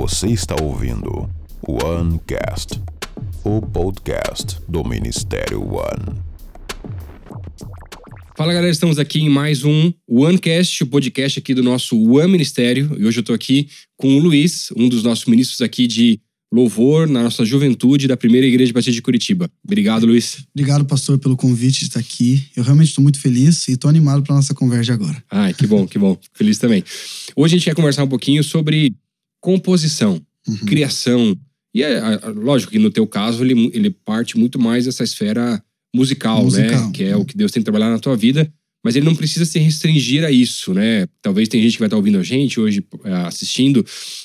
Você está ouvindo o OneCast, o podcast do Ministério One. Fala galera, estamos aqui em mais um OneCast, o podcast aqui do nosso One Ministério. E hoje eu tô aqui com o Luiz, um dos nossos ministros aqui de louvor na nossa juventude da primeira igreja batista de Curitiba. Obrigado, Luiz. Obrigado, pastor, pelo convite de estar aqui. Eu realmente estou muito feliz e estou animado para nossa conversa agora. Ai, que bom, que bom. Feliz também. Hoje a gente quer conversar um pouquinho sobre composição, Uhum. criação. E é, lógico que no teu caso ele, ele parte muito mais dessa esfera musical, Musical. né? Que é o que Deus tem trabalhado na tua vida. Mas ele não precisa se restringir a isso, né? Talvez tem gente que vai estar ouvindo a gente hoje, é, assistindo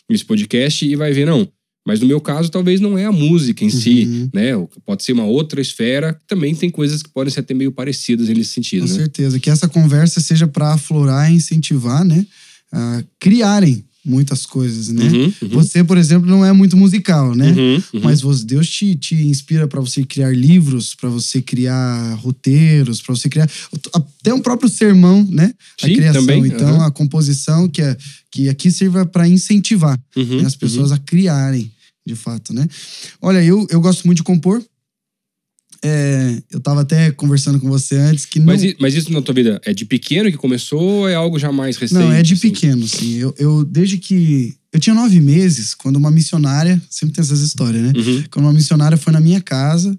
esse podcast e vai ver, não. Mas no meu caso, talvez não é a música em si, Uhum. né? Pode ser uma outra esfera. Também tem coisas que podem ser até meio parecidas nesse sentido, Com né? certeza. Que essa conversa seja para aflorar e incentivar, né? A criarem muitas coisas, né? Uhum, uhum, Você, por exemplo, não é muito musical, né? uhum, uhum. Mas Deus te, te inspira para você criar livros, para você criar roteiros, para você criar até um próprio sermão, né? A Sim, criação. também, Então, a composição que, é, que aqui sirva para incentivar Uhum, né, as pessoas a criarem, de fato, né? Olha, eu, eu gosto muito de compor. É, eu tava até conversando com você antes que não, Mas, mas isso na tua vida é de pequeno que começou ou é algo já mais recente? não é de assim? pequeno, assim. Eu, eu desde que eu tinha nove meses, quando uma missionária sempre tem essas histórias, né? Uhum. Quando uma missionária foi na minha casa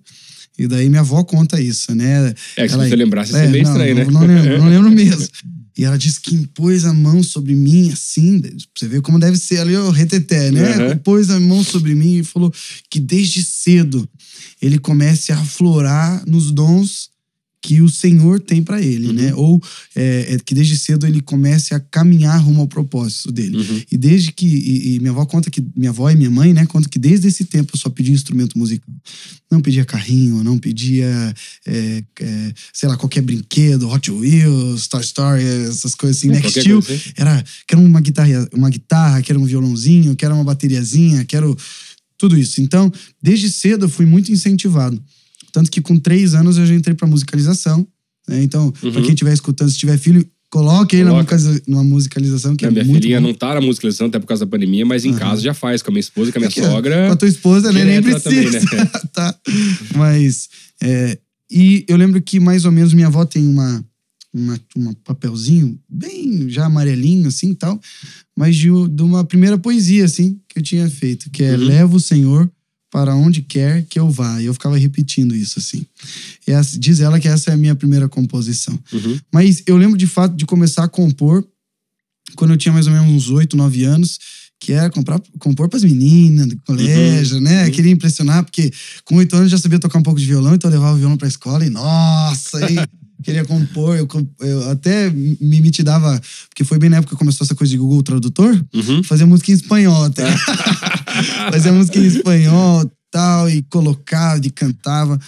e daí minha avó conta isso, né? É que se Ela- você lembrasse, É, seria meio não, estranho, não, né? Não lembro, não lembro mesmo. E ela disse que impôs a mão sobre mim, assim, você ver como deve ser ali o reteté, né? Uhum. Pôs a mão sobre mim e falou que desde cedo ele comece a aflorar nos dons que o Senhor tem para ele, Uhum. né? Ou é, é que desde cedo ele comece a caminhar rumo ao propósito dele. Uhum. E desde que. E, e minha avó conta que. Minha avó e minha mãe, né? Conta que desde esse tempo eu só pedia instrumento musical. Não pedia carrinho, não pedia, é, é, sei lá, qualquer brinquedo, Hot Wheels, Toy Story, essas coisas assim, É, Next Steel. assim. Era, quero uma guitarra, uma guitarra, quero um violãozinho, quero uma bateriazinha, quero tudo isso. Então, desde cedo eu fui muito incentivado. Tanto que com três anos eu já entrei pra musicalização. né? Então, pra Uhum. quem estiver escutando, se tiver filho, coloque aí na Coloca. numa musicalização, que A é minha muito filhinha bom. não tá na musicalização até por causa da pandemia, mas em Aham. casa já faz com a minha esposa com a minha sogra. Com a tua esposa, né? Nem precisa. também, né? tá. Mas. é, e eu lembro que mais ou menos minha avó tem uma, uma, uma papelzinho bem já amarelinho, assim e tal, mas de, de uma primeira poesia, assim, que eu tinha feito, que é Uhum. Leva o Senhor para onde quer que eu vá. E eu ficava repetindo isso, assim. E essa- diz ela que essa é a minha primeira composição. Uhum. Mas eu lembro de fato de começar a compor quando eu tinha mais ou menos uns 8, 9 anos, que era comprar, compor para as meninas do colégio, né? uhum. Queria impressionar, porque com 8 anos eu já sabia tocar um pouco de violão, então eu levava o violão para a escola e, nossa, queria compor. Eu, eu até me mitidava, porque foi bem na época que começou essa coisa de Google Tradutor, Uhum. fazia música em espanhol até. fazia música em espanhol tal, e colocava e cantava.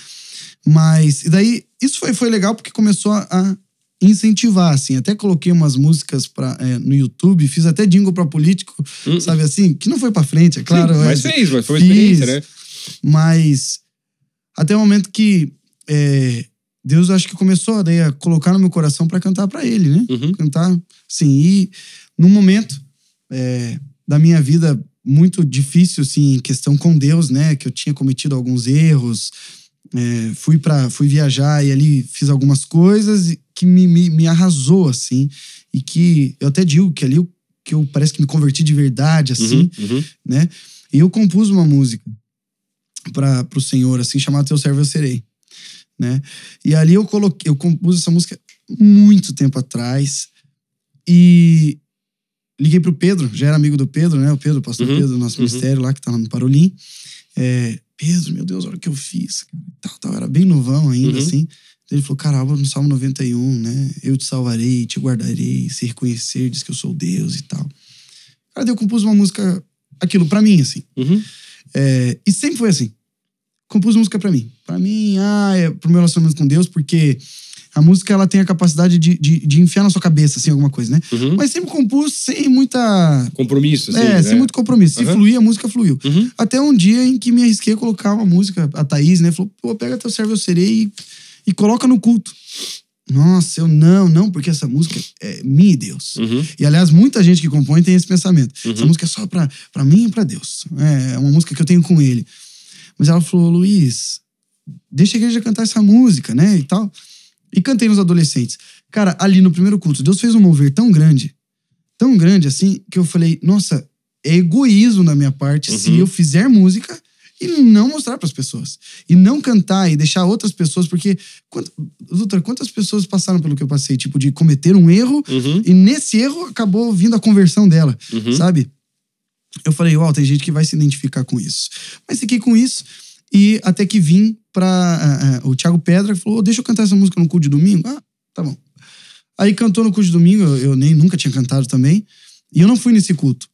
Mas, e daí, isso foi, foi legal porque começou a, a incentivar, assim. Até coloquei umas músicas pra, é, no YouTube, fiz até jingle pra político, Hum. sabe assim? Que não foi pra frente, é claro. Sim, mas é, fez, mas foi uma fiz. experiência, né? Mas até o momento que é, Deus acho que começou daí, a colocar no meu coração pra cantar pra Ele, né? Uhum. cantar, sim. E num momento é, da minha vida muito difícil, assim, em questão com Deus, né? Que eu tinha cometido alguns erros, é, fui para fui viajar e ali fiz algumas coisas que me, me, me arrasou, assim. E que eu até digo que ali eu, que eu parece que me converti de verdade, assim Uhum. Uhum. né? E eu compus uma música para o Senhor, assim, chamada Teu Servo Eu Serei, né? E ali eu coloquei, eu compus essa música muito tempo atrás e liguei pro Pedro, já era amigo do Pedro, né? O Pedro, o pastor Uhum, Pedro, nosso uhum. ministério lá que tá lá no Parolim. É, Pedro, meu Deus, olha o que eu fiz. Tal, tal, era bem novão ainda, Uhum. assim. Ele falou, cara, no Salmo 91, né? Eu te salvarei, te guardarei, se reconhecer, diz que eu sou Deus e tal. Cara, eu compus uma música, aquilo pra mim, assim. Uhum. É, e sempre foi assim. Compus música pra mim. Pra mim, ah, é pro meu relacionamento com Deus, porque a música ela tem a capacidade de, de, de enfiar na sua cabeça, assim, alguma coisa, né? Uhum. Mas sempre compus sem muita. Compromisso, assim. é, né? sem muito compromisso. Se Aham. fluir, a música fluiu. Uhum. Até um dia em que me arrisquei a colocar uma música, a Thaís, né? Falou, pô, pega teu servo eu serei e, e coloca no culto. Nossa, eu não, não, porque essa música é minha e Deus. Uhum. E aliás, muita gente que compõe tem esse pensamento. Essa Uhum. música é só pra, pra mim e pra Deus. É uma música que eu tenho com ele. Mas ela falou, Luiz, deixa a igreja cantar essa música, né? E tal. E cantei nos adolescentes. Cara, ali no primeiro culto, Deus fez um mover tão grande, tão grande assim, que eu falei, nossa, é egoísmo da minha parte se Uhum. eu fizer música e não mostrar pras pessoas. E não cantar e deixar outras pessoas, porque, quant- doutor, quantas pessoas passaram pelo que eu passei? Tipo, de cometer um erro Uhum. e nesse erro acabou vindo a conversão dela, Uhum. sabe? Eu falei, uau, tem gente que vai se identificar com isso. Mas fiquei com isso e até que vim pra. ah, ah, o Thiago Pedra falou: deixa eu cantar essa música no culto de domingo. Ah, tá bom. Aí cantou no culto de domingo, eu, eu nem nunca tinha cantado também. E eu não fui nesse culto.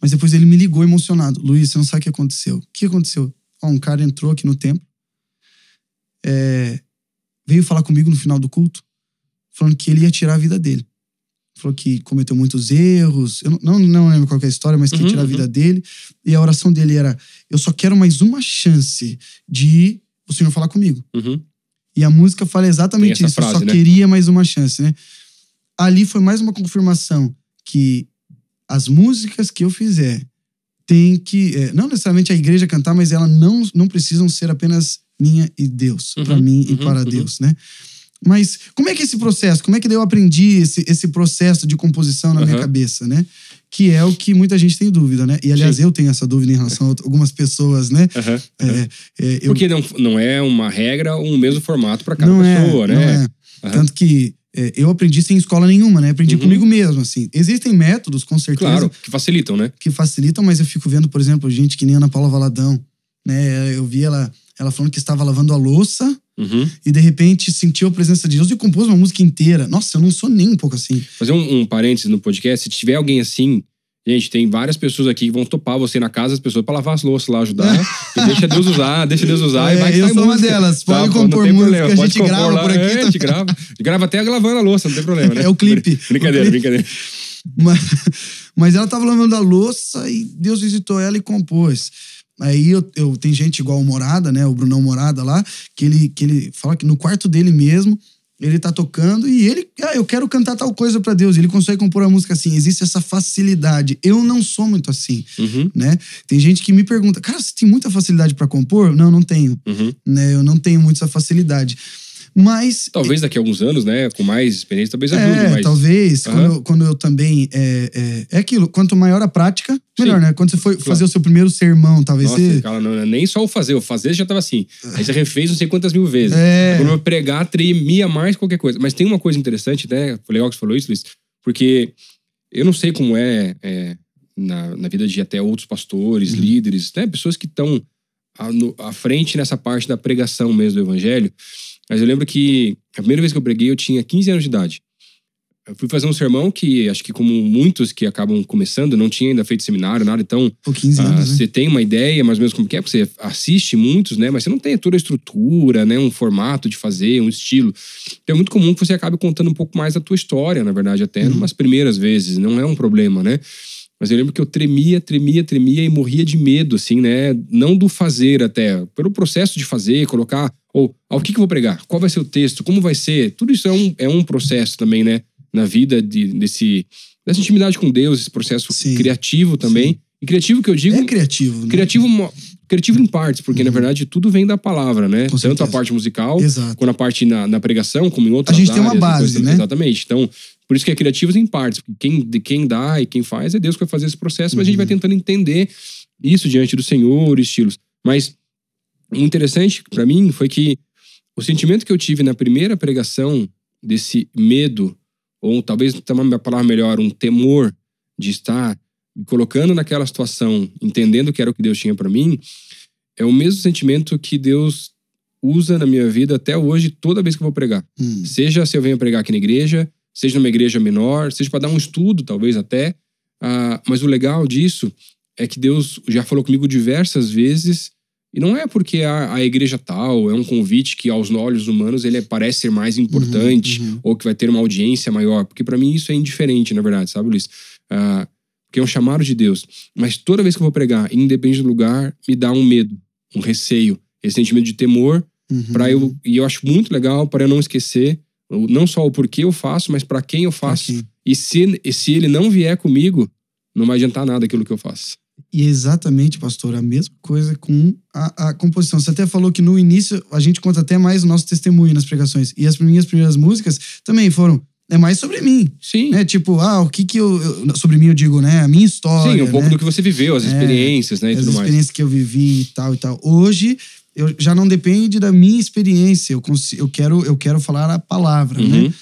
Mas depois ele me ligou emocionado. Luiz, você não sabe o que aconteceu. O que aconteceu? Ó, um cara entrou aqui no templo, é, veio falar comigo no final do culto, falando que ele ia tirar a vida dele. Falou que cometeu muitos erros. Eu não, não, lembro qual que é a história, mas que Uhum, tirar a uhum. vida dele. E a oração dele era: Eu só quero mais uma chance de o Senhor falar comigo. Uhum. E a música fala exatamente isso. eu frase, só né? queria mais uma chance, né? Ali foi mais uma confirmação que as músicas que eu fizer tem que é, não necessariamente a igreja cantar, mas elas não não precisam ser apenas minha e Deus, Uhum, para mim e uhum, para uhum. Deus, né? Mas como é que é esse processo? Como é que eu aprendi esse, esse processo de composição na minha Aham. cabeça, né? Que é o que muita gente tem dúvida, né? E aliás, Sim. eu tenho essa dúvida em relação a algumas pessoas, né? Aham. É, é, eu, Porque não, não é uma regra um mesmo formato para cada não pessoa, é, né? Não é. Tanto que é, eu aprendi sem escola nenhuma, né? Aprendi Uhum. comigo mesmo, assim. Existem métodos, com certeza, Claro, que facilitam, né? que facilitam, mas eu fico vendo, por exemplo, gente que nem Ana Paula Valadão, né? Eu vi ela, ela falando que estava lavando a louça Uhum. e de repente sentiu a presença de Deus e compôs uma música inteira. Nossa, eu não sou nem um pouco assim. Fazer um, um parênteses no podcast, se tiver alguém assim, gente, tem várias pessoas aqui que vão topar você na casa, as pessoas para lavar as louças lá, ajudar. e deixa Deus usar, deixa Deus usar e É, vai que eu sou uma música. Tá, delas. Pode pô, compor música, problema, a gente grava lá. por aqui É, a gente grava. Grava até lavando a louça, não tem problema, né? É o clipe. Brincadeira, O clipe. brincadeira. Mas, mas ela tava lavando a louça e Deus visitou ela e compôs. Aí eu, eu tem gente igual o Morada, né? O Brunão Morada lá, que ele, que ele fala que no quarto dele mesmo, ele tá tocando e ele, ah, eu quero cantar tal coisa pra Deus. Ele consegue compor a música assim. Existe essa facilidade. Eu não sou muito assim, Uhum, né? Tem gente que me pergunta, cara, você tem muita facilidade pra compor? Não, não tenho, uhum. né? Eu não tenho muito essa facilidade. Mas Talvez daqui a alguns anos, né, com mais experiência, talvez ajude, é, mas... talvez. Aham. Quando, eu, quando eu também. É, é, é aquilo, quanto maior a prática, melhor, Sim. né? Quando você foi Claro. fazer o seu primeiro sermão, talvez Nossa, você. cara, não, é nem só o fazer, o fazer já tava assim. Aí você refez não sei quantas mil vezes. É. Quando eu pregar, tremia mais qualquer coisa. Mas tem uma coisa interessante, né? Foi legal que você falou isso, Luiz, porque eu não sei como é, é, na, na vida de até outros pastores, Uhum. líderes, né? Pessoas que estão à frente nessa parte da pregação mesmo do evangelho. Mas eu lembro que a primeira vez que eu preguei, eu tinha 15 anos de idade. Eu fui fazer um sermão que, acho que como muitos que acabam começando, não tinha ainda feito seminário, nada, então Pô, 15 ah, anos, né? Você tem uma ideia mais ou menos como que é, porque você assiste muitos, né? Mas você não tem toda a estrutura, né? Um formato de fazer, um estilo. Então é muito comum que você acabe contando um pouco mais da tua história, na verdade, até Uhum. numas primeiras vezes. Não é um problema, né? Mas eu lembro que eu tremia, tremia, tremia e morria de medo, assim, né? Não do fazer até, pelo processo de fazer, colocar, ou ao que, que eu vou pregar? Qual vai ser o texto? Como vai ser? Tudo isso é um, é um processo também, né? Na vida de, desse, dessa intimidade com Deus, esse processo Sim. criativo também. E criativo que eu digo, É criativo. Né? Criativo, criativo em partes, porque na verdade tudo vem da palavra, né? Tanto a parte musical, Exato. quanto a parte na, na pregação, como em outras A gente tem uma áreas, base, né? Exatamente. Então, por isso que é criativos em partes. Porque quem, de quem dá e quem faz é Deus que vai fazer esse processo, mas a gente Uhum. vai tentando entender isso diante do Senhor, estilos. Mas o interessante pra mim foi que o sentimento que eu tive na primeira pregação desse medo, ou talvez uma palavra melhor, um temor de estar me colocando naquela situação, entendendo que era o que Deus tinha pra mim, é o mesmo sentimento que Deus usa na minha vida até hoje, toda vez que eu vou pregar. Hum. Seja se eu venho pregar aqui na igreja, seja numa igreja menor, seja para dar um estudo, talvez até. Ah, mas o legal disso é que Deus já falou comigo diversas vezes, e não é porque a, a igreja tal é um convite que aos olhos humanos ele parece ser mais importante uhum. ou que vai ter uma audiência maior, porque para mim isso é indiferente, na verdade, sabe, Luiz? Ah, porque é um chamado de Deus. Mas toda vez que eu vou pregar, independente do lugar, me dá um medo, um receio, esse sentimento de temor Uhum. para eu e eu acho muito legal para eu não esquecer não só o porquê eu faço, mas para quem eu faço. Aqui. E se, e se ele não vier comigo, não vai adiantar nada aquilo que eu faço. E é exatamente, pastor, a mesma coisa com a, a composição. Você até falou que no início a gente conta até mais o nosso testemunho nas pregações. E as minhas primeiras músicas também foram. É mais sobre mim, Sim. né? Tipo, ah, o que que eu. eu- sobre mim eu digo, né? A minha história. Sim, um pouco né? do que você viveu, as É, experiências, né? E as tudo mais. experiências que eu vivi e tal e tal. Hoje, eu já não depende da minha experiência. Eu, consigo, eu, quero, eu quero falar a palavra, né? Uhum.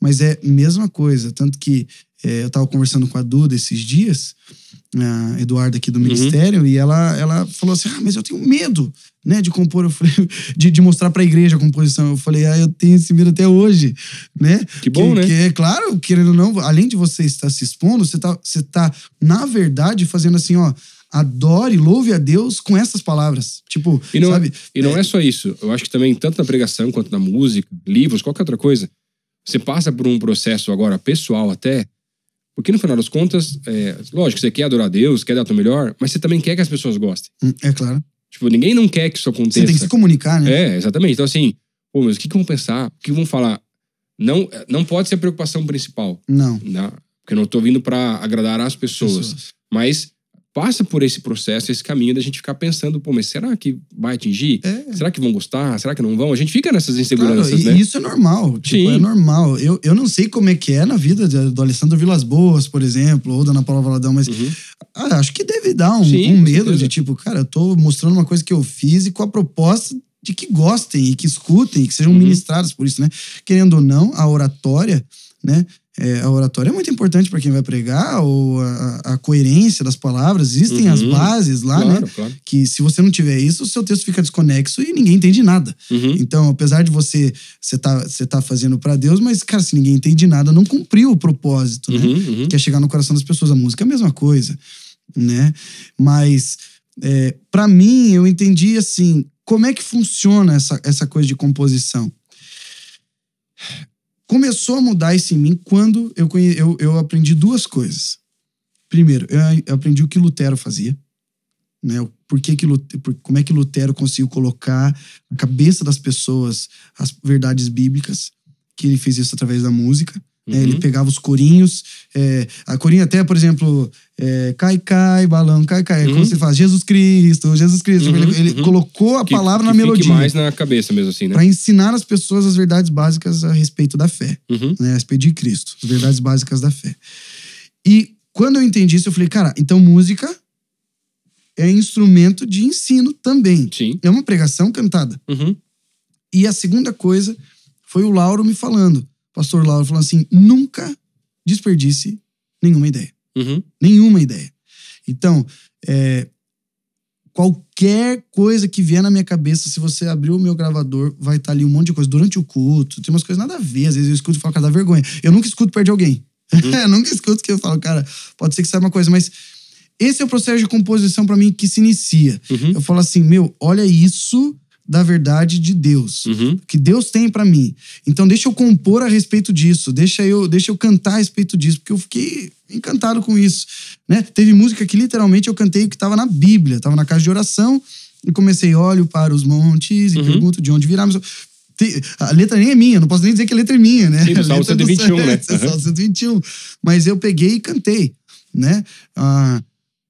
Mas é a mesma coisa. Tanto que é, eu tava conversando com a Duda esses dias, a Eduarda aqui do Uhum. Ministério, e ela, ela falou assim: Ah, mas eu tenho medo, né, de compor. Eu falei, de, de mostrar pra igreja a composição. Eu falei, ah, eu tenho esse medo até hoje, né? Que bom, que, né? Que é claro, querendo ou não, além de você estar se expondo, você tá, você tá, na verdade, fazendo assim, ó. Adore, louve a Deus com essas palavras. Tipo, E não, sabe? e não é só isso. Eu acho que também, tanto na pregação quanto na música, livros, qualquer outra coisa, você passa por um processo agora pessoal até. Porque no final das contas, é, lógico, você quer adorar a Deus, quer dar o teu melhor, mas você também quer que as pessoas gostem. Hum, É claro. Tipo, ninguém não quer que isso aconteça. Você tem que se comunicar, né? É, exatamente. Então, assim, pô, mas o que, que vão pensar? O que vão falar? Não, não pode ser a preocupação principal, Não. né? Porque eu não tô vindo para agradar as pessoas. Pessoas. Mas passa por esse processo, esse caminho da gente ficar pensando, pô, mas será que vai atingir? É. Será que vão gostar? Será que não vão? A gente fica nessas Claro, inseguranças, e né? isso é normal. Tipo, Sim. é normal. Eu, eu não sei como é que é na vida do Alessandro Vilas Boas, por exemplo, ou da Ana Paula Valadão, mas Uhum. ah, acho que deve dar um, Sim, um medo certeza. de tipo, cara, eu tô mostrando uma coisa que eu fiz e com a proposta de que gostem e que escutem e que sejam Uhum. ministrados por isso, né? Querendo ou não, a oratória, né? É, a oratória é muito importante para quem vai pregar, ou a, a coerência das palavras. Existem as Uhum. bases lá, claro, né? claro. Que se você não tiver isso, o seu texto fica desconexo e ninguém entende nada. Uhum. Então, apesar de você você tá, você tá fazendo pra Deus, mas, cara, se ninguém entende nada, não cumpriu o propósito, né? Uhum, uhum. Que é chegar no coração das pessoas. A música é a mesma coisa, né? Mas, é, para mim, eu entendi assim, como é que funciona essa, essa coisa de composição? Começou a mudar isso em mim quando eu, conhe- eu, eu aprendi duas coisas. Primeiro, eu, aprendi o que Lutero fazia, né? Por que que Lute- por- como é que Lutero conseguiu colocar na cabeça das pessoas as verdades bíblicas? Que ele fez isso através da música. Né? Ele Uhum. pegava os corinhos, é, a corinha até, por exemplo, é, cai, cai, balão, cai, cai. É Como Uhum. você fala, Jesus Cristo, Jesus Cristo. Uhum, ele ele uhum. colocou a Que- palavra que na melodia. mais na cabeça mesmo, assim, né? Para ensinar as pessoas as verdades básicas a respeito da fé Uhum. né, a respeito de Cristo, as verdades básicas da fé. E quando eu entendi isso, eu falei, cara, então música é instrumento de ensino também. Sim. É uma pregação cantada. Uhum. E a segunda coisa foi o Lauro me falando, pastor Lauro falando assim, nunca desperdice nenhuma ideia. Uhum. Nenhuma ideia. Então, é, qualquer coisa que vier na minha cabeça, se você abrir o meu gravador, vai estar ali um monte de coisa. Durante o culto, tem umas coisas nada a ver. Às vezes eu escuto e falo, cara, dá vergonha. Eu nunca escuto perto de alguém. eu nunca escuto que eu falo, cara, pode ser que saiba uma coisa, mas esse é o processo de composição pra mim que se inicia. Uhum. Eu falo assim, meu, olha isso da verdade de Deus Uhum. que Deus tem pra mim. Então deixa eu compor a respeito disso, deixa eu, deixa eu cantar a respeito disso, porque eu fiquei encantado com isso, né? Teve música que literalmente eu cantei que estava na Bíblia, estava na casa de oração e comecei olho para os montes e Uhum. pergunto de onde virá. mas A letra nem é minha, não posso nem dizer que a letra é minha, né? Sim, Salmo letra é do 121, né? é, Salmo 121. Mas eu peguei e cantei, né? Ah,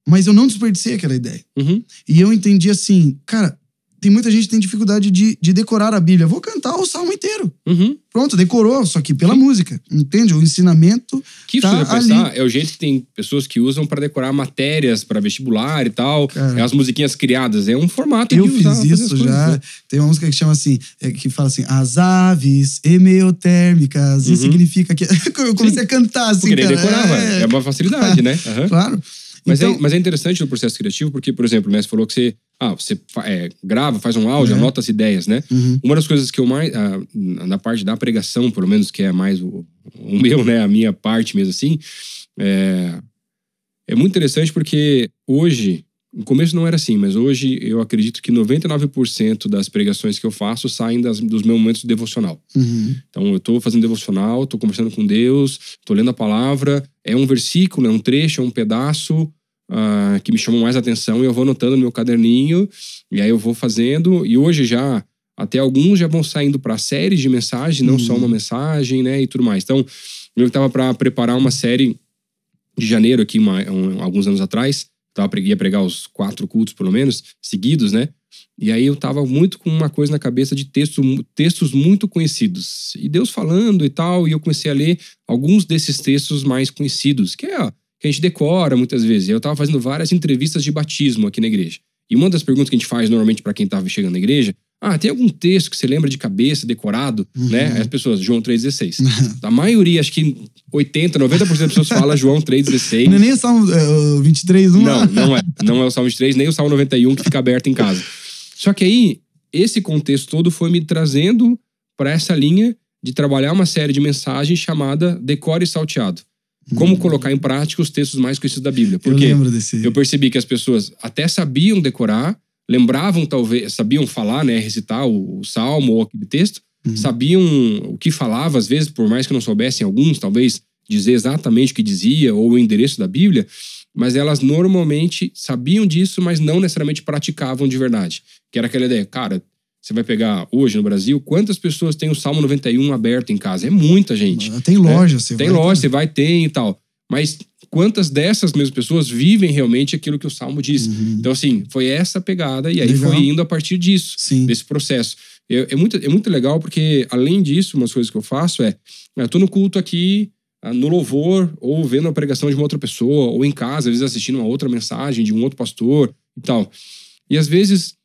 mas eu não desperdicei aquela ideia. Uhum. E eu entendi assim, cara, tem muita gente que tem dificuldade de, de decorar a Bíblia. Vou cantar o salmo inteiro. Uhum. Pronto, decorou, só que pela música. Entende? O ensinamento. Que Tá pensar, ali. é o jeito que tem pessoas que usam pra decorar matérias pra vestibular e tal. Cara. É as musiquinhas criadas. É um formato Eu fiz isso coisas, já. né? Tem uma música que chama assim, é, que fala assim, as aves hemeotérmicas. Uhum. Isso significa que. eu comecei a cantar assim, Porque cara. decorava. É, uma facilidade, né? Aham. Claro. Mas, então, é, mas é interessante no processo criativo, porque, por exemplo, o Messi falou que você, ah, você é, grava, faz um áudio, É. anota as ideias, né? Uhum. Uma das coisas que eu mais. ah, na parte da pregação, pelo menos, que é mais o, o meu, né? A minha parte mesmo assim. É, é muito interessante porque hoje. No começo não era assim, mas hoje eu acredito que 99% das pregações que eu faço saem das, dos meus momentos de devocional. Uhum. Então eu tô fazendo devocional, tô conversando com Deus, tô lendo a palavra, é um versículo, é um trecho, é um pedaço ah, que me chamou mais atenção e eu vou anotando no meu caderninho e aí eu vou fazendo. E hoje já até alguns já vão saindo para séries de mensagem, não Uhum. só uma mensagem, né, e tudo mais. Então, eu estava para preparar uma série de janeiro aqui, uma- um- alguns anos atrás, tava, ia pregar os quatro cultos, pelo menos, seguidos, né? E aí eu tava muito com uma coisa na cabeça de texto, textos muito conhecidos. E Deus falando e tal, e eu comecei a ler alguns desses textos mais conhecidos, que é que a gente decora muitas vezes. Eu tava fazendo várias entrevistas de batismo aqui na igreja. E uma das perguntas que a gente faz normalmente para quem tava chegando na igreja, ah, tem algum texto que você lembra de cabeça, decorado, Uhum. né? As pessoas, João 3,16. A maioria, acho que 80, 90% das pessoas fala João 3,16. Não é nem o Salmo o 23, não, Não, não é. Não é o Salmo 23, nem o Salmo 91 que fica aberto em casa. Só que aí, esse contexto todo foi me trazendo para essa linha de trabalhar uma série de mensagens chamada Decore Salteado. Como colocar em prática os textos mais conhecidos da Bíblia. Eu Porque lembro desse. eu percebi que as pessoas até sabiam decorar, lembravam talvez, sabiam falar, né, recitar o, o salmo ou aquele texto, Uhum. sabiam o que falava às vezes, por mais que não soubessem alguns, talvez dizer exatamente o que dizia ou o endereço da Bíblia, mas elas normalmente sabiam disso, mas não necessariamente praticavam de verdade. Que era aquela ideia, cara, você vai pegar hoje no Brasil, quantas pessoas têm o Salmo 91 aberto em casa? É muita gente. Tem loja, você Tem vai- loja, você vai, tem e tal. Mas quantas dessas mesmas pessoas vivem realmente aquilo que o Salmo diz? Uhum. Então, assim, foi essa pegada e aí Legal. foi indo a partir disso, Sim. desse processo. É, é muito, é muito legal porque, além disso, umas coisas que eu faço é: eu tô no culto aqui, ah, no louvor, ou vendo a pregação de uma outra pessoa, ou em casa, às vezes assistindo uma outra mensagem de um outro pastor e tal. E às vezes,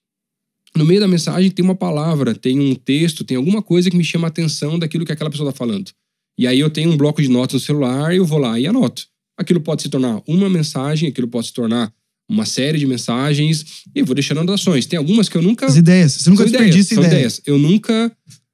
no meio da mensagem, tem uma palavra, tem um texto, tem alguma coisa que me chama a atenção daquilo que aquela pessoa tá falando. E aí eu tenho um bloco de notas no celular e eu vou lá e anoto. Aquilo pode se tornar uma mensagem, aquilo pode se tornar uma série de mensagens, e eu vou deixando anotações. Tem algumas que eu nunca. As ideias. Você nunca ideias, desperdiça são ideia. ideias. Eu nunca.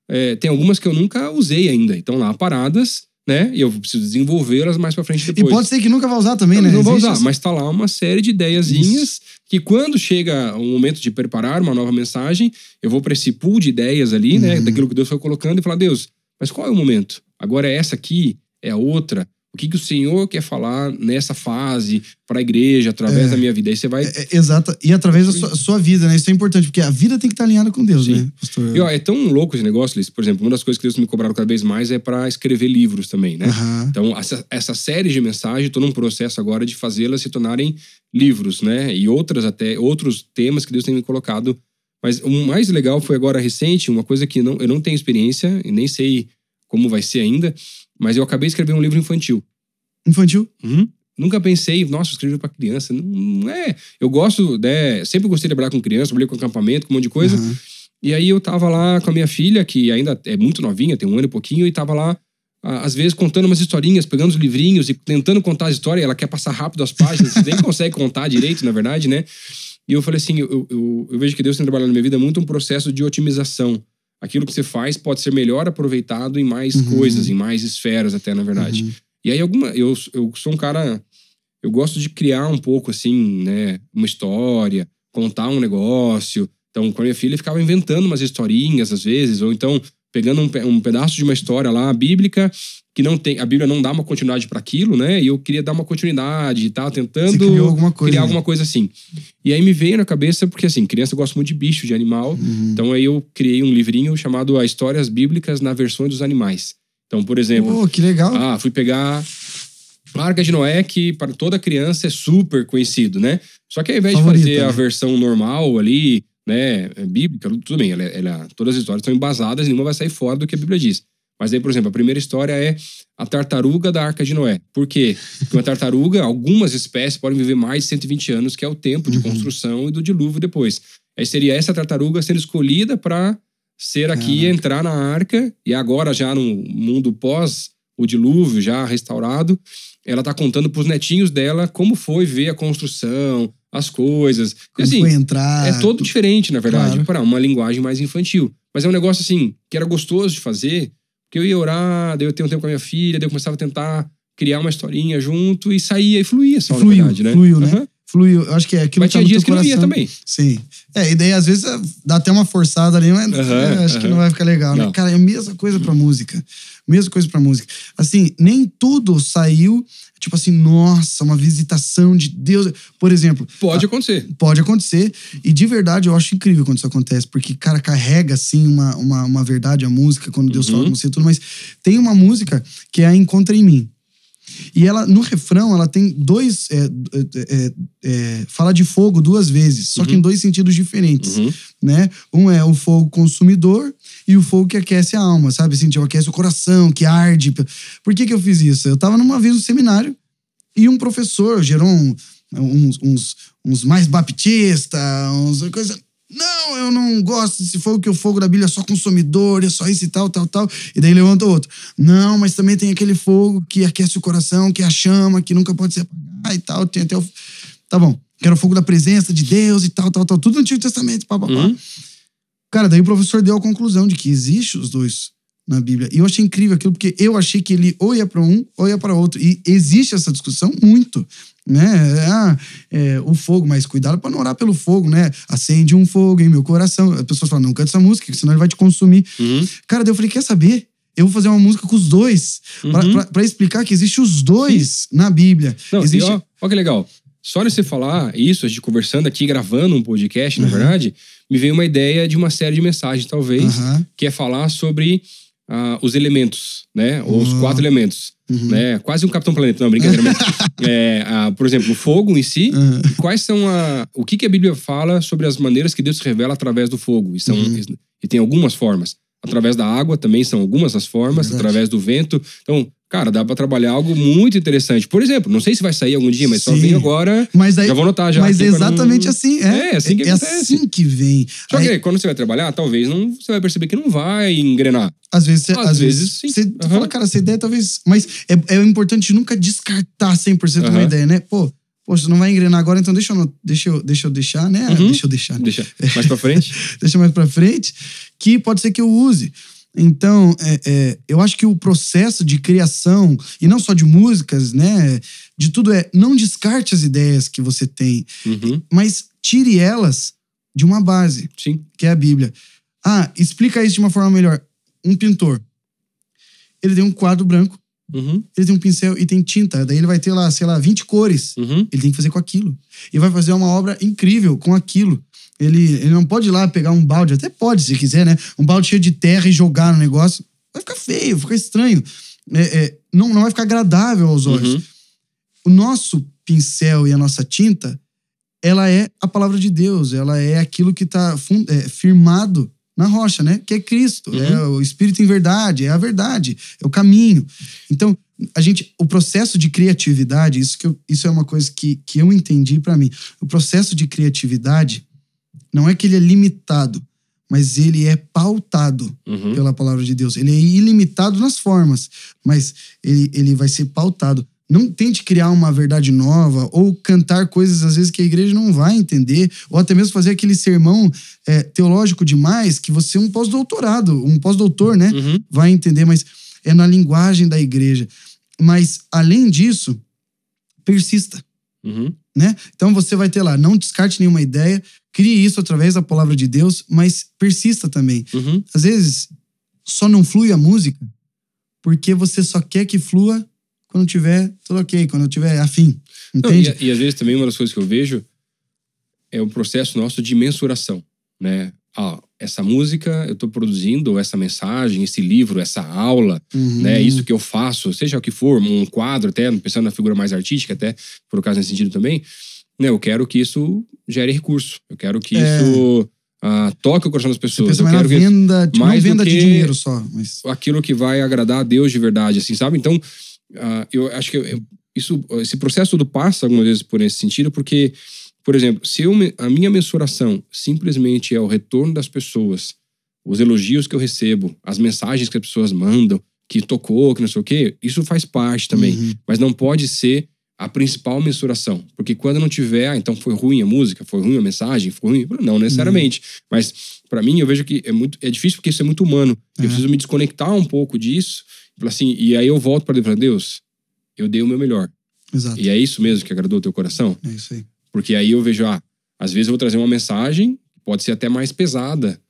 é, tem algumas que eu nunca usei ainda. Estão lá paradas, né? E eu preciso desenvolvê-las mais pra frente E depois. pode ser que nunca vai usar também, né? Não vou usar, essa- mas tá lá uma série de ideiazinhas que quando chega o momento de preparar uma nova mensagem, eu vou para esse pool de ideias ali, né, Uhum. daquilo que Deus foi colocando e falar: "Deus, mas qual é o momento? Agora é essa aqui, é a outra. O que que o Senhor quer falar nessa fase para a igreja através É. da minha vida?" Aí você vai É, é, exata. E através da sua, sua vida, né? Isso é importante, porque a vida tem que estar alinhada com Deus, Sim. né, pastor? E, ó, é tão louco esse negócio, Liz. Por exemplo, uma das coisas que Deus me cobrado cada vez mais é para escrever livros também, né? Aham. Então, essa, essa série de mensagens, estou num processo agora de fazê-las se tornarem livros, né? E outras até, outros temas que Deus tem me colocado. Mas o mais legal foi agora recente, uma coisa que não, eu não tenho experiência e nem sei como vai ser ainda, mas eu acabei de escrever um livro infantil. Infantil? Nunca pensei, nossa, escrever para criança. Não, não é. Eu gosto, né? Sempre gostei de trabalhar com criança, trabalhei com acampamento, com um monte de coisa. Aham. E aí eu tava lá com a minha filha, que ainda é muito novinha, tem um ano e pouquinho, e tava lá, às vezes, contando umas historinhas, pegando os livrinhos e tentando contar a história. e Ela quer passar rápido as páginas, nem consegue contar direito, na verdade, né? E eu falei assim: eu, eu, eu vejo que Deus tem trabalhado na minha vida muito um processo de otimização. Aquilo que você faz pode ser melhor aproveitado em mais Uhum. coisas, em mais esferas, até, na verdade. Uhum. E aí, alguma. Eu, eu sou um cara. Eu gosto de criar um pouco, assim, né? Uma história, contar um negócio. Então, com a minha filha, eu ficava inventando umas historinhas, às vezes, ou então pegando um, um pedaço de uma história lá, bíblica, que não tem. A Bíblia não dá uma continuidade para aquilo, né? E eu queria dar uma continuidade e tal, Você tentando alguma coisa. criar né? alguma coisa assim. E aí me veio na cabeça, porque assim, criança gosta muito de bicho, de animal. Uhum. Então aí eu criei um livrinho chamado A Histórias Bíblicas na Versão dos Animais. Então, por exemplo, Pô, que legal. ah, fui pegar a Arca de Noé, que para toda criança é super conhecido, né? Só que ao invés Favorita, de fazer a né? versão normal ali, né, é bíblica, tudo bem, ela, ela- todas as histórias estão embasadas, nenhuma vai sair fora do que a Bíblia diz. Mas aí, por exemplo, a primeira história é a tartaruga da Arca de Noé. Por quê? Porque uma tartaruga, algumas espécies podem viver mais de 120 anos, que é o tempo de Uhum. construção e do dilúvio depois. Aí seria essa tartaruga sendo escolhida para ser aqui, entrar na arca, e agora já no mundo pós o dilúvio, já restaurado, ela tá contando pros netinhos dela como foi ver a construção, as coisas. E, Como assim, foi entrar. é todo diferente, na verdade, Claro. para uma linguagem mais infantil. Mas é um negócio assim, que era gostoso de fazer, porque eu ia orar, daí eu tenho um tempo com a minha filha, daí eu começava a tentar criar uma historinha junto e saía e fluía só, Fluiu, na verdade, né? fluiu, né? Aham. Flui, eu acho que é aquilo Mas que tá tinha no dias teu que não ia coração. também. Sim. É, e daí às vezes é, dá até uma forçada ali, mas Aham, é, acho que aham. não vai ficar legal, né? Cara, é a mesma coisa pra música. Mesma coisa pra música. Assim, nem tudo saiu, tipo assim, nossa, uma visitação de Deus. Por exemplo, Pode acontecer. Pode acontecer. E de verdade, eu acho incrível quando isso acontece, porque, cara, carrega, assim, uma, uma, uma verdade a música, quando Deus Uhum. fala com você e tudo, mas tem uma música que é a Encontra em Mim. E ela, no refrão, ela tem dois. é, é, é, é, fala de fogo duas vezes, só que em dois sentidos diferentes. Uhum. Né? Um é o fogo consumidor e o fogo que aquece a alma, sabe? Assim, tipo, aquece o coração, que arde. Por que, que eu fiz isso? Eu tava numa vez no seminário e um professor gerou um- uns, uns, uns mais baptista, uns coisa. Não, eu não gosto desse fogo, que o fogo da Bíblia é só consumidor, é só isso e tal, tal, tal. E daí levanta outro. Não, mas também tem aquele fogo que aquece o coração, que é a chama, que nunca pode se apagar e tal. Tem até o. Tá bom. Que era o fogo da presença de Deus e tal, tal, tal. Tudo no Antigo Testamento, pá, pá, pá. Uhum. Cara, daí o professor deu a conclusão de que existe os dois na Bíblia. E eu achei incrível aquilo, porque eu achei que ele ou ia para um ou ia para outro. E existe essa discussão muito. Né? Ah, é, o fogo, mas cuidado para não orar pelo fogo, né? Acende um fogo em meu coração. As pessoas falam, não canta essa música, senão ele vai te consumir. Uhum. Cara, daí eu falei, quer saber? Eu vou fazer uma música com os dois, Uhum. pra explicar que existe os dois na Bíblia. Não, existe... ó, ó que legal. Só de você falar isso, a gente conversando aqui, gravando um podcast, na Uhum. verdade, me veio uma ideia de uma série de mensagens, talvez, que é falar sobre ah, os elementos, né? Ou os quatro elementos. Uhum. Né? Quase um Capitão Planeta, não, brincadeira. mas, é, ah, por exemplo, o fogo em si. Uhum. E quais são a. O que, que a Bíblia fala sobre as maneiras que Deus se revela através do fogo? E, são, Uhum. e tem algumas formas. Através da água também são algumas as formas, Verdade. através do vento. Então, cara, dá pra trabalhar algo muito interessante. Por exemplo, não sei se vai sair algum dia, mas só Sim. vem agora. Mas daí, Já vou anotar já. mas é pra não- exatamente assim. É, É, assim que é acontece. assim que vem. Só Aí- que quando você vai trabalhar, talvez não, você vai perceber que não vai engrenar. Às vezes, Às às vezes, vezes, sim. você Aham. fala, cara, essa ideia talvez. Mas é, é importante nunca descartar 100% uma Aham. ideia, né? Pô, poxa, não vai engrenar agora, então deixa eu, deixa eu, deixa eu deixar, né? Uhum. Deixa eu deixar. Deixa mais pra frente. deixa mais pra frente, que pode ser que eu use. Então, é, é, eu acho que o processo de criação, e não só de músicas, né? De tudo é, não descarte as ideias que você tem, Uhum. mas tire elas de uma base Sim. que é a Bíblia. Ah, explica isso de uma forma melhor. Um pintor. Ele tem um quadro branco, Uhum. ele tem um pincel e tem tinta. Daí ele vai ter lá, sei lá, 20 cores. Uhum. Ele tem que fazer com aquilo. E vai fazer uma obra incrível com aquilo. Ele, ele não pode ir lá pegar um balde, até pode se quiser, né? Um balde cheio de terra e jogar no negócio. Vai ficar feio, vai ficar estranho. É, é, não, não vai ficar agradável aos olhos. Uhum. O nosso pincel e a nossa tinta, ela é a palavra de Deus, ela é aquilo que está firmado na rocha, né? Que é Cristo, Uhum. é o Espírito em verdade, é a verdade, é o caminho. Então, a gente, o processo de criatividade, isso, que eu- isso é uma coisa que, que eu entendi para mim. O processo de criatividade não é que ele é limitado, mas ele é pautado Uhum. pela palavra de Deus. Ele é ilimitado nas formas, mas ele, ele vai ser pautado. Não tente criar uma verdade nova ou cantar coisas às vezes que a igreja não vai entender, ou até mesmo fazer aquele sermão é, teológico demais que você é um pós-doutorado, um pós-doutor, né? Uhum. Vai entender, mas é na linguagem da igreja. Mas além disso, persista Uhum. né? Então você vai ter lá, não descarte nenhuma ideia, crie isso através da palavra de Deus, mas persista também. Uhum. Às vezes só não flui a música porque você só quer que flua quando tiver tudo ok, quando tiver afim. Não, Entende? e, e às vezes também uma das coisas que eu vejo é o processo nosso de mensuração, né? Ah, essa música eu tô produzindo, ou essa mensagem, esse livro, essa aula, Uhum. né? Isso que eu faço, seja o que for, um quadro até, pensando na figura mais artística até, por caso nesse sentido também, né? Eu quero que isso gere recurso. Eu quero que É. isso ah, toque o coração das Você pessoas. pensa Eu quero que venda, tipo, mais venda de que- dinheiro só, mas aquilo que vai agradar a Deus de verdade, assim, sabe? Então, ah, eu acho que eu- isso, esse processo do passa algumas vezes por esse sentido, porque, por exemplo, se eu a minha mensuração simplesmente é o retorno das pessoas, os elogios que eu recebo, as mensagens que as pessoas mandam, que tocou, que não sei o quê, isso faz parte também, Uhum. mas não pode ser a principal mensuração, porque quando não tiver, ah, então foi ruim a música, foi ruim a mensagem, foi ruim, não necessariamente, mas pra mim eu vejo que é muito é difícil porque isso é muito humano. Eu É. preciso me desconectar um pouco disso, assim, e aí eu volto para Deus, Deus, eu dei o meu melhor. exato. E é isso mesmo que agradou o teu coração? É isso aí. Porque aí eu vejo, ah, às vezes eu vou trazer uma mensagem pode ser até mais pesada,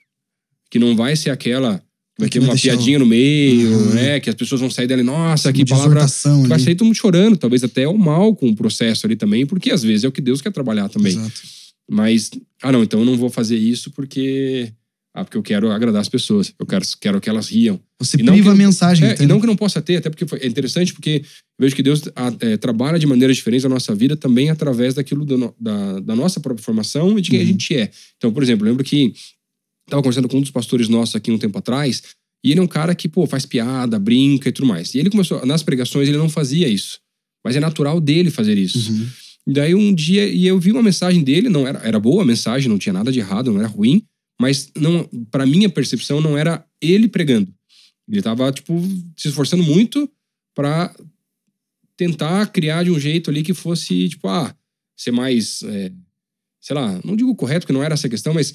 que não vai ser aquela vai ter uma o- piadinha no meio, Uhum. né? Que as pessoas vão sair dali, nossa, que palavra. dissertação Vai ali. sair todo mundo chorando, talvez até o mal com o processo ali também, porque às vezes é o que Deus quer trabalhar também. Exato. Mas, ah, não, então eu não vou fazer isso porque. Ah, porque eu quero agradar as pessoas. Eu quero, quero que elas riam. Você não priva que- a mensagem. É, e não que não possa ter, até porque foi- é interessante, porque vejo que Deus ah, é, trabalha de maneiras diferentes na nossa vida também através daquilo do da, da nossa própria formação e de quem a Uhum. gente é. Então, por exemplo, lembro que estava conversando com um dos pastores nossos aqui um tempo atrás, e ele é um cara que, pô, faz piada, brinca e tudo mais. E ele começou, nas pregações, ele não fazia isso. Mas é natural dele fazer isso. Uhum. E daí um dia, e eu vi uma mensagem dele, não era, era boa a mensagem, não tinha nada de errado, não era ruim, mas não, para minha percepção não era ele pregando. Ele tava tipo se esforçando muito para tentar criar de um jeito ali que fosse tipo ah, ser mais é, sei lá, não digo correto porque não era essa questão, mas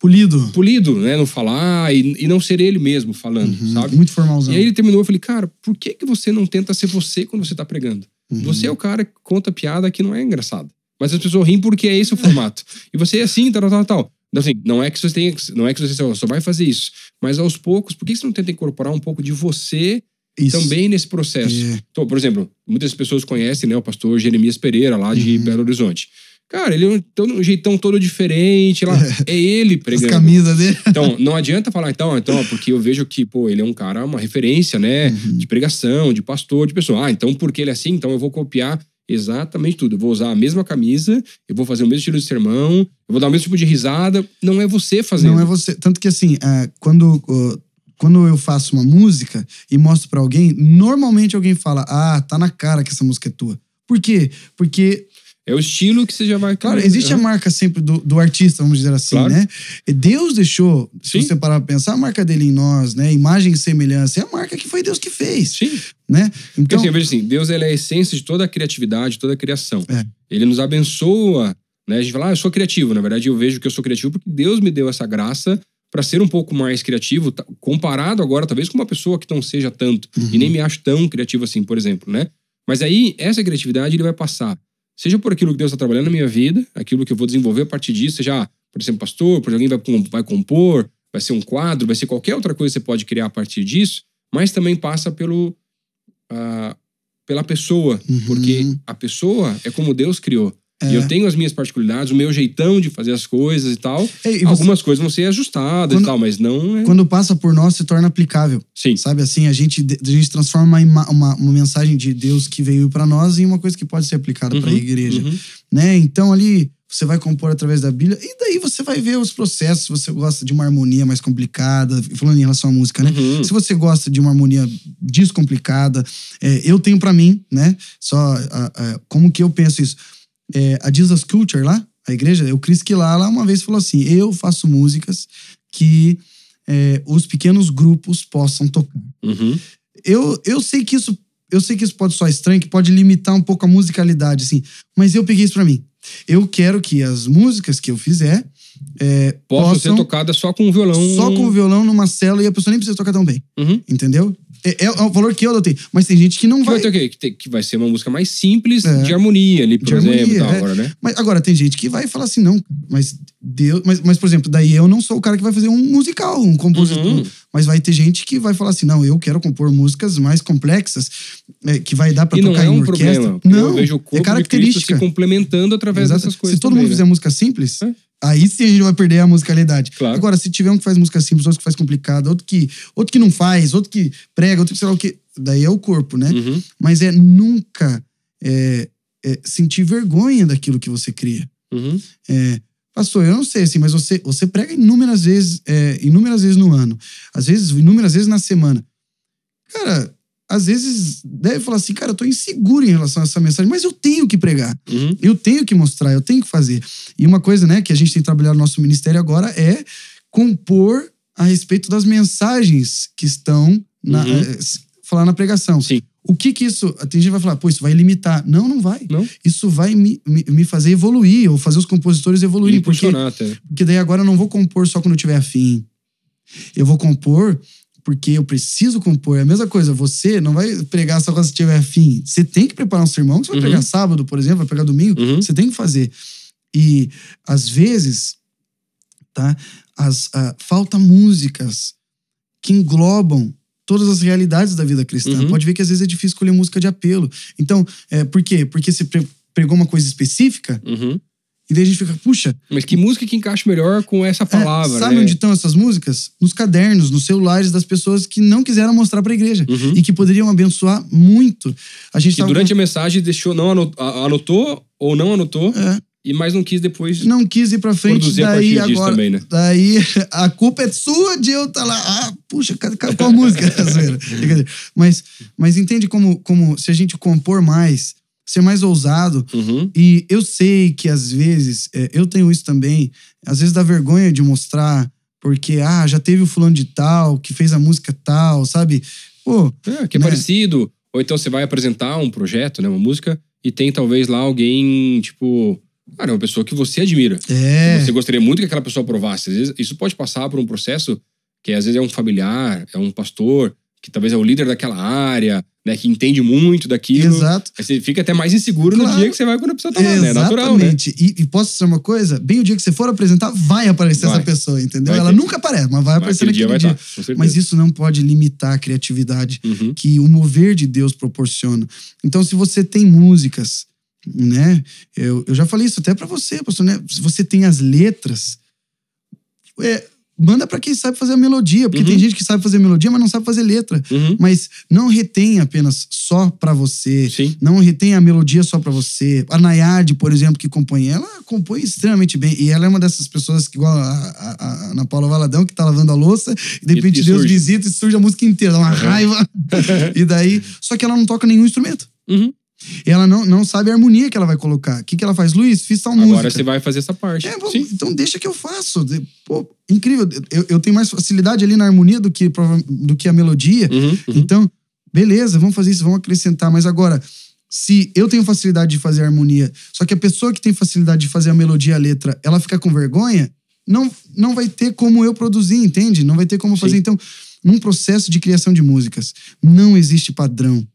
Polido. polido, né, não falar e, e não ser ele mesmo falando, Uhum. sabe? Muito formalzão. E aí ele terminou, eu falei, cara, por que que você não tenta ser você quando você tá pregando? Uhum. Você é o cara que conta piada que não é engraçado. Mas as pessoas riem porque é esse o formato. e você é assim, tal, tal, tal. Então, assim, não é que você tenha, não é que você só, só vai fazer isso. Mas aos poucos, por que você não tenta incorporar um pouco de você Isso. também nesse processo? É. Então, por exemplo, muitas pessoas conhecem né, o pastor Jeremias Pereira, lá de Uhum. Belo Horizonte. Cara, ele é um, todo- um jeitão todo diferente lá. É ele As pregando. camisas dele. Então, não adianta falar, então, então, ó, porque eu vejo que, pô, ele é um cara, uma referência, né? Uhum. De pregação, de pastor, de pessoa. Ah, então, porque ele é assim, então eu vou copiar exatamente tudo. Eu vou usar a mesma camisa, eu vou fazer o mesmo estilo de sermão, eu vou dar o mesmo tipo de risada. Não é você fazendo. Não é você. Tanto que assim, ah, quando, quando eu faço uma música e mostro pra alguém, normalmente alguém fala: Ah, tá na cara que essa música é tua. Por quê? Porque, É o estilo que você já vai... claro, existe a marca sempre do, do artista, vamos dizer assim, Claro. né? Deus deixou, se Sim. você parar pra pensar, a marca dele em nós, né? Imagem e semelhança, é a marca que foi Deus que fez, Sim. né? Porque Então, assim, eu vejo assim, Deus ele é a essência de toda a criatividade, toda a criação. É. Ele nos abençoa, né? A gente fala, ah, eu sou criativo. Na verdade, eu vejo que eu sou criativo porque Deus me deu essa graça para ser um pouco mais criativo, comparado agora, talvez, com uma pessoa que não seja tanto. Uhum. E nem me acho tão criativo assim, por exemplo, né? Mas aí, essa criatividade ele vai passar. Seja por aquilo que Deus está trabalhando na minha vida, aquilo que eu vou desenvolver a partir disso, seja, ah, por exemplo, pastor, por alguém vai, vai compor, vai ser um quadro, vai ser qualquer outra coisa que você pode criar a partir disso, mas também passa pelo, ah, pela pessoa, Uhum. porque a pessoa é como Deus criou. É. E eu tenho as minhas particularidades, o meu jeitão de fazer as coisas e tal. é, e você- Algumas coisas vão ser ajustadas Quando- e tal, mas não é. quando passa por nós, se torna aplicável. Sim. Sabe assim, a gente, a gente transforma uma, uma, uma mensagem de Deus que veio pra nós em uma coisa que pode ser aplicada Uhum, igreja. uhum. né? Então ali você vai compor através da Bíblia e daí você vai ver os processos. Se você gosta de uma harmonia mais complicada, falando em relação à música, né? Uhum. Se você gosta de uma harmonia descomplicada, é, eu tenho pra mim, né? Só a- a- como que eu penso isso? É, a Jesus Culture lá, a igreja, o Chris Kilala uma vez falou assim: eu faço músicas que é, os pequenos grupos possam tocar Uhum. eu, eu sei que isso eu sei que isso pode soar estranho, que pode limitar um pouco a musicalidade, assim, mas eu peguei isso pra mim. Eu quero que as músicas que eu fizer é, Possa possam ser tocada só com o violão. só com o violão numa célula e a pessoa nem precisa tocar tão bem, Uhum. entendeu? É, é o valor que eu adotei. Mas tem gente que não Que vai vai. ter o quê? Que, tem- que vai ser uma música mais simples É. de harmonia ali, por De exemplo, harmonia, e tal, é. agora, né? Mas agora tem gente que vai falar assim, não, mas Deus. Mas, mas, por exemplo, daí eu não sou o cara que vai fazer um musical, um compositor. Uhum. Mas vai ter gente que vai falar assim: não, eu quero compor músicas mais complexas, é, que vai dar pra E não tocar é em um orquestra. problema. Não, eu vejo o é corpo Cristo característica. se complementando através Exato. dessas coisas. Se todo também, mundo né? fizer música simples, É. aí sim a gente vai perder a musicalidade. Claro. Agora, se tiver um que faz música simples, outro que faz complicada, outro que, outro que não faz, outro que prega, outro que sei lá o que. Daí é o corpo, né? Uhum. Mas é nunca é, é, sentir vergonha daquilo que você cria. Uhum. É, pastor, eu não sei assim, mas você, você prega inúmeras vezes, é, inúmeras vezes no ano, às vezes, inúmeras vezes na semana. Cara, às vezes deve falar assim, cara, eu tô inseguro em relação a essa mensagem, mas eu tenho que pregar. Uhum. Eu tenho que mostrar, eu tenho que fazer. E uma coisa, né, que a gente tem trabalhado no nosso ministério agora é compor a respeito das mensagens que estão na, Uhum. eh, s- falar na pregação. Sim. O que que isso. Tem gente que vai falar, pô, isso vai limitar. Não, não vai. Não? Isso vai me, me, me fazer evoluir, ou fazer os compositores evoluírem. Porque, até. porque daí agora eu não vou compor só quando eu tiver afim. Eu vou compor porque eu preciso compor. É a mesma coisa, você não vai pregar só quando você tiver afim. Você tem que preparar um sermão, que você vai Uhum. pregar sábado, por exemplo, vai pregar domingo. Uhum. Você tem que fazer. E às vezes, tá? As, ah, falta músicas que englobam todas as realidades da vida cristã. Uhum. Pode ver que às vezes é difícil escolher música de apelo. Então, é, por quê? Porque você pre- pregou uma coisa específica Uhum. e daí a gente fica, puxa, Mas que música que encaixa melhor com essa é, palavra, sabe né? onde estão essas músicas? Nos cadernos, nos celulares das pessoas que não quiseram mostrar para a igreja Uhum. e que poderiam abençoar muito. A gente Que durante a mensagem deixou, não ano- a- anotou ou não anotou, É. e mais não quis depois não quis ir pra frente, produzir a daí disso agora. também, né? Daí a culpa é sua de eu estar lá. Ah, puxa, cadê, qual a música? Mas, mas entende como, como se a gente compor mais, ser mais ousado. Uhum. E eu sei que às vezes, é, eu tenho isso também, às vezes dá vergonha de mostrar, porque, ah, já teve o fulano de tal, que fez a música tal, sabe? Pô, É, que é Né? parecido. Ou então você vai apresentar um projeto, né? Uma música, e tem talvez lá alguém, tipo. Cara, uma pessoa que você admira. é. Você gostaria muito que aquela pessoa aprovasse. Às vezes, isso pode passar por um processo que às vezes é um familiar, é um pastor, que talvez é o líder daquela área, né? Que entende muito daquilo. Exato. Aí você fica até mais inseguro no Claro. dia que você vai quando a pessoa tá lá, né? É natural, né? Exatamente. E, e posso dizer uma coisa? Bem o dia que você for apresentar, vai aparecer Vai. essa pessoa, entendeu? Vai Ela ter. nunca aparece, mas vai aparecer aquele dia naquele vai dia. estar, com certeza. Mas isso não pode limitar a criatividade Uhum. que o mover de Deus proporciona. Então, se você tem músicas, né? Eu, eu já falei isso até pra você, pastor, né? Se você tem as letras, é, manda pra quem sabe fazer a melodia, porque Uhum. tem gente que sabe fazer melodia, mas não sabe fazer letra. Uhum. Mas não retém apenas só pra você. Sim. Não retém a melodia só pra você. A Nayade, por exemplo, que compõe, ela compõe extremamente bem. E ela é uma dessas pessoas que, igual a, a, a Ana Paula Valadão, que tá lavando a louça, e de repente Deus visita e surge a música inteira, dá uma raiva. e daí. Só que ela não toca nenhum instrumento. Uhum. E ela não, não sabe a harmonia que ela vai colocar. O que, que ela faz? Luiz, fiz tal Agora música. você vai fazer essa parte. É, bom, então deixa que eu faço. Pô, incrível. Eu, eu tenho mais facilidade ali na harmonia do que, do que a melodia. Uhum. Uhum. Então, beleza, vamos fazer isso, vamos acrescentar. Mas agora, se eu tenho facilidade de fazer a harmonia, só que a pessoa que tem facilidade de fazer a melodia e a letra, ela fica com vergonha, não, não vai ter como eu produzir, entende? Não vai ter como Sim. fazer. Então, num processo de criação de músicas, não existe padrão.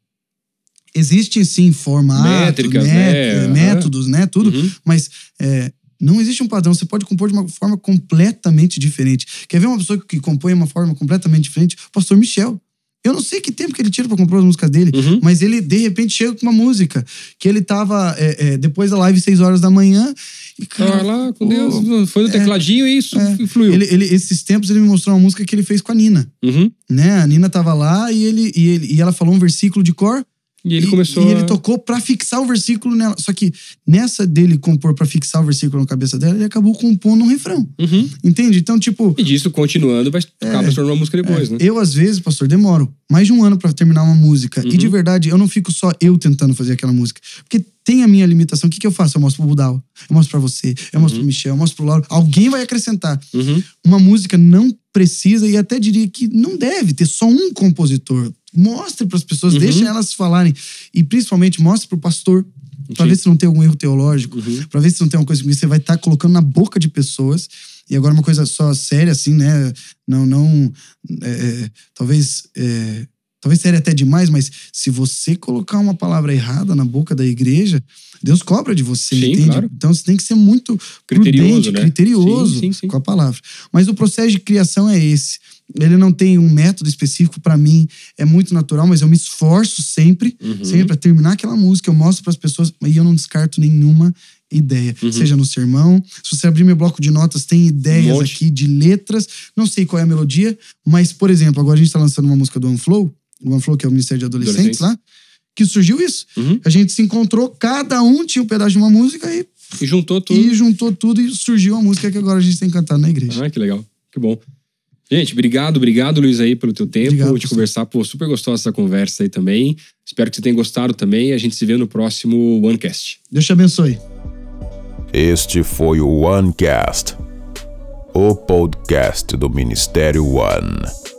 Existem sim formatos, Métricas, mét- né? Aham. métodos, né? Tudo. Uhum. Mas é, não existe um padrão. Você pode compor de uma forma completamente diferente. Quer ver uma pessoa que compõe de uma forma completamente diferente? O pastor Michel. Eu não sei que tempo que ele tira pra compor as músicas dele, Uhum. mas ele, de repente, chega com uma música que ele tava é, é, depois da live, 6 horas da manhã. E, Tá cara, lá com Deus, foi no tecladinho e isso é. fluiu. ele, ele- esses tempos ele me mostrou uma música que ele fez com a Nina. Uhum. Né? A Nina tava lá e, ele, e, ele, e ela falou um versículo de cor. E ele e, começou. E a- ele tocou pra fixar o versículo nela. Só que nessa dele compor pra fixar o versículo na cabeça dela, ele acabou compondo um refrão. Uhum. Entende? Então, tipo, E disso, continuando, vai acabar se tornando uma música depois, né? eu às vezes, pastor, demoro mais de um ano pra terminar uma música. E Uhum. de verdade, eu não fico só eu tentando fazer aquela música. Porque tem a minha limitação. O que, que eu faço? Eu mostro pro Budal, eu mostro pra você, eu mostro pro Michel, eu mostro pro Lauro. Alguém vai acrescentar. Uhum. Uma música não precisa, e até diria que não deve ter só um compositor. Mostre para as pessoas, Uhum. deixe elas falarem. E principalmente mostre pro pastor. Pra Sim. ver se não tem algum erro teológico, Uhum. pra ver se não tem uma coisa que você vai estar colocando na boca de pessoas. E agora uma coisa só séria, assim, né? Não, não. é, é, talvez. é, talvez séria até demais, mas se você colocar uma palavra errada na boca da igreja, Deus cobra de você, Sim, entende? claro. Então você tem que ser muito Criterioso, prudente, né? criterioso sim, sim. com a palavra. Mas o processo de criação é esse. Ele não tem um método específico para mim, é muito natural, mas eu me esforço sempre, Uhum. sempre para terminar aquela música, eu mostro para as pessoas e eu não descarto nenhuma ideia, Uhum. seja no sermão. Se você abrir meu bloco de notas, tem ideias Um aqui de letras. Não sei qual é a melodia, mas por exemplo, agora a gente está lançando uma música do OneFlow, o OneFlow que é o Ministério de Adolescentes, Adolescentes. lá, que surgiu isso. Uhum. A gente se encontrou, cada um tinha um pedaço de uma música e, E juntou tudo. e juntou tudo e surgiu a música que agora a gente tem cantado na igreja. Ah, que legal. Que bom. Gente, obrigado, obrigado, Luiz, aí, pelo teu tempo Obrigado, de conversar. Pô, super gostosa essa conversa aí também. Espero que você tenha gostado também. A gente se vê no próximo OneCast. Deus te abençoe. Este foi o OneCast, o podcast do Ministério One.